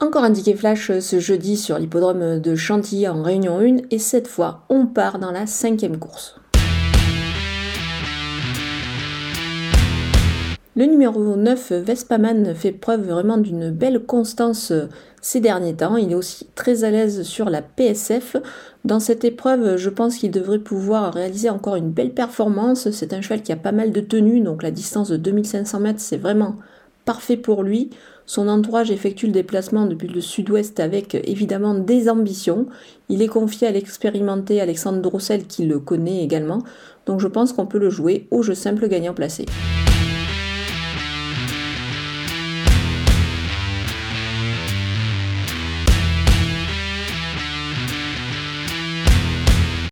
Encore ticket flash ce jeudi sur l'hippodrome de Chantilly en Réunion 1 et cette fois on part dans la cinquième course. Le numéro 9, Vespaman, fait preuve vraiment d'une belle constance ces derniers temps. Il est aussi très à l'aise sur la PSF. Dans cette épreuve, je pense qu'il devrait pouvoir réaliser encore une belle performance. C'est un cheval qui a pas mal de tenue, donc la distance de 2500 mètres, c'est vraiment parfait pour lui. Son entourage effectue le déplacement depuis le sud-ouest avec évidemment des ambitions. Il est confié à l'expérimenté Alexandre Drossel qui le connaît également. Donc je pense qu'on peut le jouer au jeu simple gagnant placé.